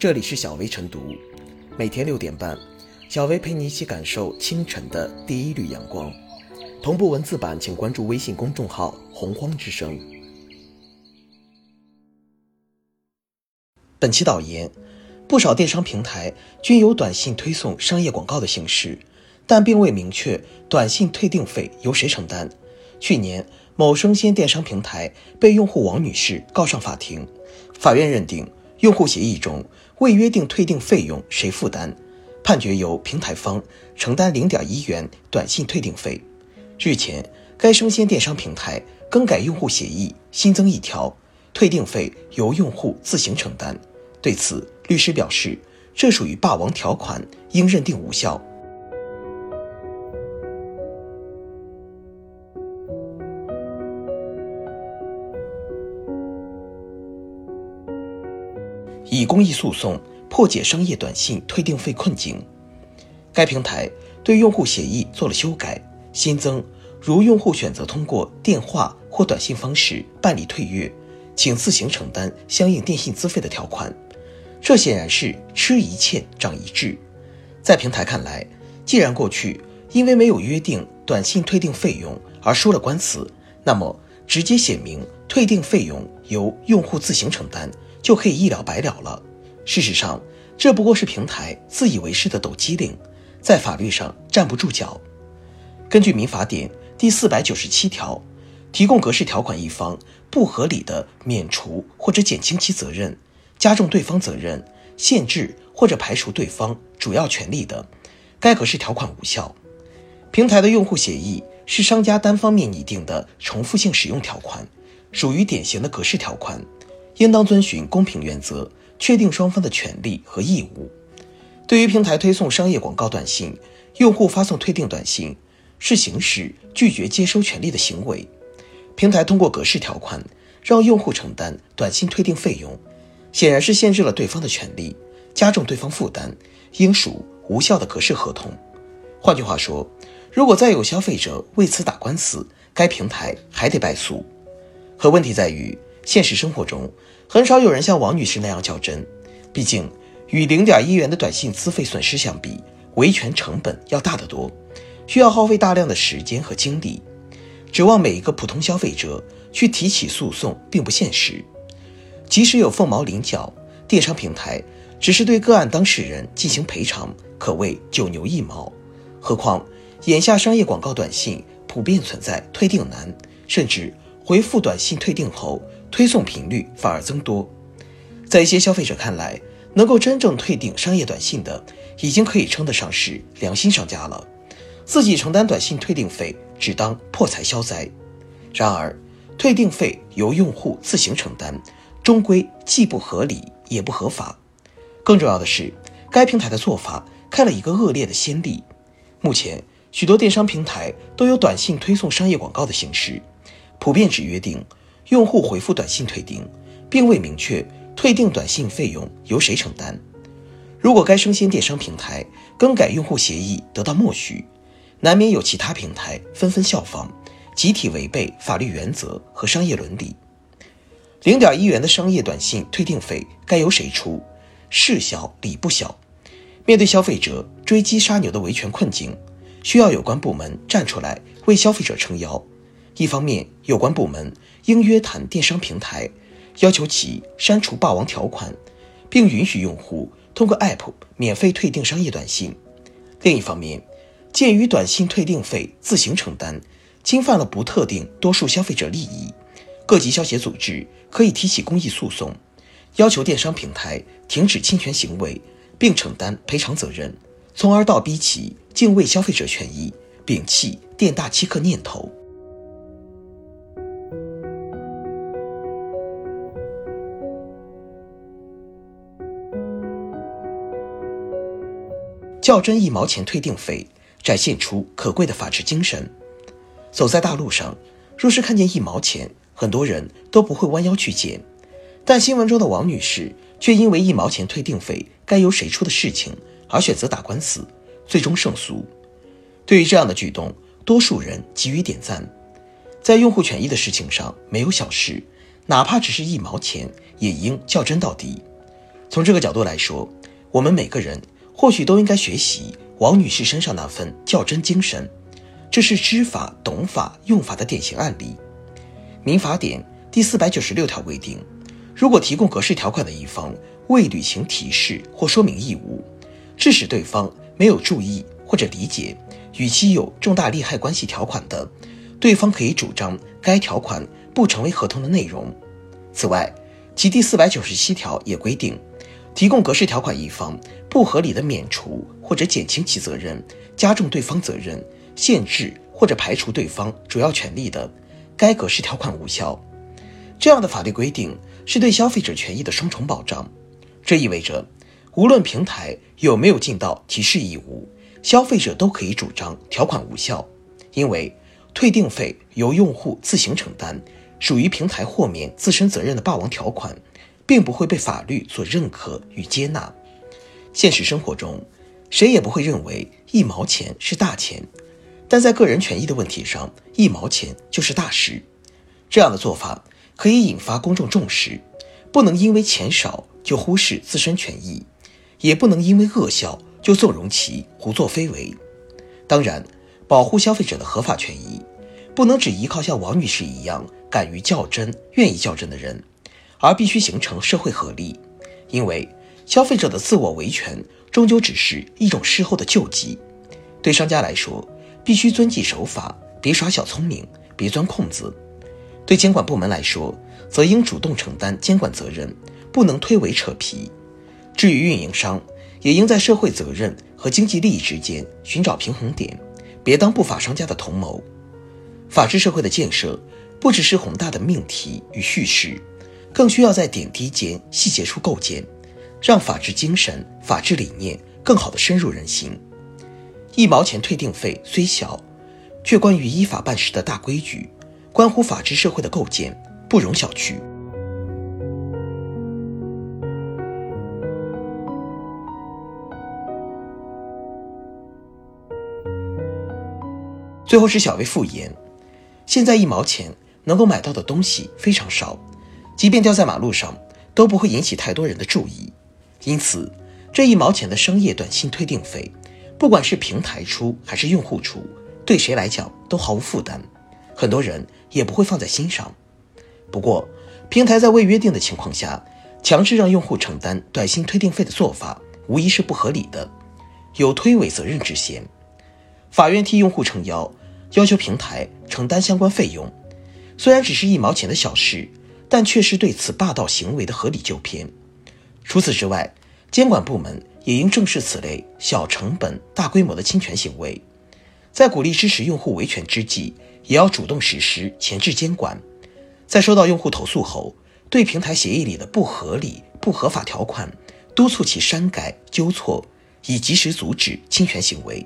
这里是小薇晨读，每天六点半，小薇陪你一起感受清晨的第一缕阳光。同步文字版，请关注微信公众号“洪荒之声”。本期导言：不少电商平台均有短信推送商业广告的形式，但并未明确短信退订费由谁承担。去年，某生鲜电商平台被用户王女士告上法庭，法院认定用户协议中未约定退订费用谁负担，判决由平台方承担零点一元短信退订费。日前，该生鲜电商平台更改用户协议，新增一条，退订费由用户自行承担。对此，律师表示，这属于霸王条款，应认定无效。以公益诉讼破解商业短信退订费困境。该平台对用户协议做了修改，新增如用户选择通过电话或短信方式办理退约，请自行承担相应电信资费的条款。这显然是吃一堑长一智。在平台看来，既然过去因为没有约定短信退订费用而输了官司，那么直接写明退订费用由用户自行承担。就可以一了百了了。事实上，这不过是平台自以为是的抖机灵，在法律上站不住脚。根据民法典第四百九十七条，提供格式条款一方不合理的免除或者减轻其责任，加重对方责任，限制或者排除对方主要权利的，该格式条款无效。平台的用户协议是商家单方面拟定的重复性使用条款，属于典型的格式条款。应当遵循公平原则，确定双方的权利和义务。对于平台推送商业广告短信，用户发送退订短信是行使拒绝接收权利的行为。平台通过格式条款让用户承担短信退订费用，显然是限制了对方的权利，加重对方负担，应属无效的格式合同。换句话说，如果再有消费者为此打官司，该平台还得败诉。可问题在于。现实生活中，很少有人像王女士那样较真。毕竟，与零点一元的短信资费损失相比，维权成本要大得多，需要耗费大量的时间和精力。指望每一个普通消费者去提起诉讼，并不现实。即使有凤毛麟角，电商平台只是对个案当事人进行赔偿，可谓九牛一毛。何况，眼下商业广告短信普遍存在退订难，甚至回复短信退订后。推送频率反而增多，在一些消费者看来，能够真正退订商业短信的，已经可以称得上是良心商家了。自己承担短信退订费，只当破财消灾。然而，退订费由用户自行承担，终归既不合理也不合法。更重要的是，该平台的做法开了一个恶劣的先例。目前，许多电商平台都有短信推送商业广告的形式，普遍只约定。用户回复短信退订，并未明确退订短信费用由谁承担。如果该生鲜电商平台更改用户协议得到默许，难免有其他平台纷纷效仿，集体违背法律原则和商业伦理。零点一元的商业短信退订费该由谁出？事小理不小。面对消费者追击杀牛的维权困境，需要有关部门站出来为消费者撑腰。一方面，有关部门应约谈电商平台，要求其删除霸王条款，并允许用户通过 App 免费退订商业短信；另一方面，鉴于短信退订费自行承担，侵犯了不特定多数消费者利益，各级消协组织可以提起公益诉讼，要求电商平台停止侵权行为，并承担赔偿责任，从而倒逼其敬畏消费者权益，摒弃店大欺客念头。较真一毛钱退订费，展现出可贵的法治精神。走在大路上，若是看见一毛钱，很多人都不会弯腰去捡。但新闻中的王女士却因为一毛钱退订费该由谁出的事情而选择打官司，最终胜诉。对于这样的举动，多数人给予点赞。在用户权益的事情上，没有小事，哪怕只是一毛钱，也应较真到底。从这个角度来说，我们每个人或许都应该学习王女士身上那份较真精神。这是知法、懂法、用法的典型案例。民法典第四百九十六条规定，如果提供格式条款的一方未履行提示或说明义务，致使对方没有注意或者理解与其有重大利害关系条款的，对方可以主张该条款不成为合同的内容。此外，其第四百九十七条也规定，提供格式条款一方不合理的免除或者减轻其责任，加重对方责任。限制或者排除对方主要权利的，该格式条款无效。这样的法律规定是对消费者权益的双重保障。这意味着，无论平台有没有尽到提示义务，消费者都可以主张条款无效，因为退订费由用户自行承担，属于平台豁免自身责任的霸王条款，并不会被法律所认可与接纳。现实生活中，谁也不会认为一毛钱是大钱。但在个人权益的问题上，一毛钱就是大事。这样的做法可以引发公众重视，不能因为钱少就忽视自身权益，也不能因为恶效就纵容其胡作非为。当然，保护消费者的合法权益，不能只依靠像王女士一样敢于较真、愿意较真的人，而必须形成社会合力。因为消费者的自我维权终究只是一种事后的救济，对商家来说。必须遵纪守法，别耍小聪明，别钻空子。对监管部门来说，则应主动承担监管责任，不能推诿扯皮。至于运营商，也应在社会责任和经济利益之间寻找平衡点，别当不法商家的同谋。法治社会的建设，不只是宏大的命题与叙事，更需要在点滴间细节处构建，让法治精神、法治理念更好地深入人心。一毛钱退订费虽小，却关于依法办事的大规矩，关乎法治社会的构建，不容小觑。最后是小薇复言，现在一毛钱能够买到的东西非常少，即便掉在马路上都不会引起太多人的注意，因此这一毛钱的商业短信退订费。不管是平台出还是用户出，对谁来讲都毫无负担，很多人也不会放在心上。不过，平台在未约定的情况下，强制让用户承担短信退订费的做法，无疑是不合理的，有推诿责任之嫌。法院替用户撑腰，要求平台承担相关费用，虽然只是一毛钱的小事，但却是对此霸道行为的合理纠偏。除此之外，监管部门。也应正视此类小成本、大规模的侵权行为，在鼓励支持用户维权之际，也要主动实施前置监管。在收到用户投诉后，对平台协议里的不合理、不合法条款，督促其删改纠错，以及时阻止侵权行为。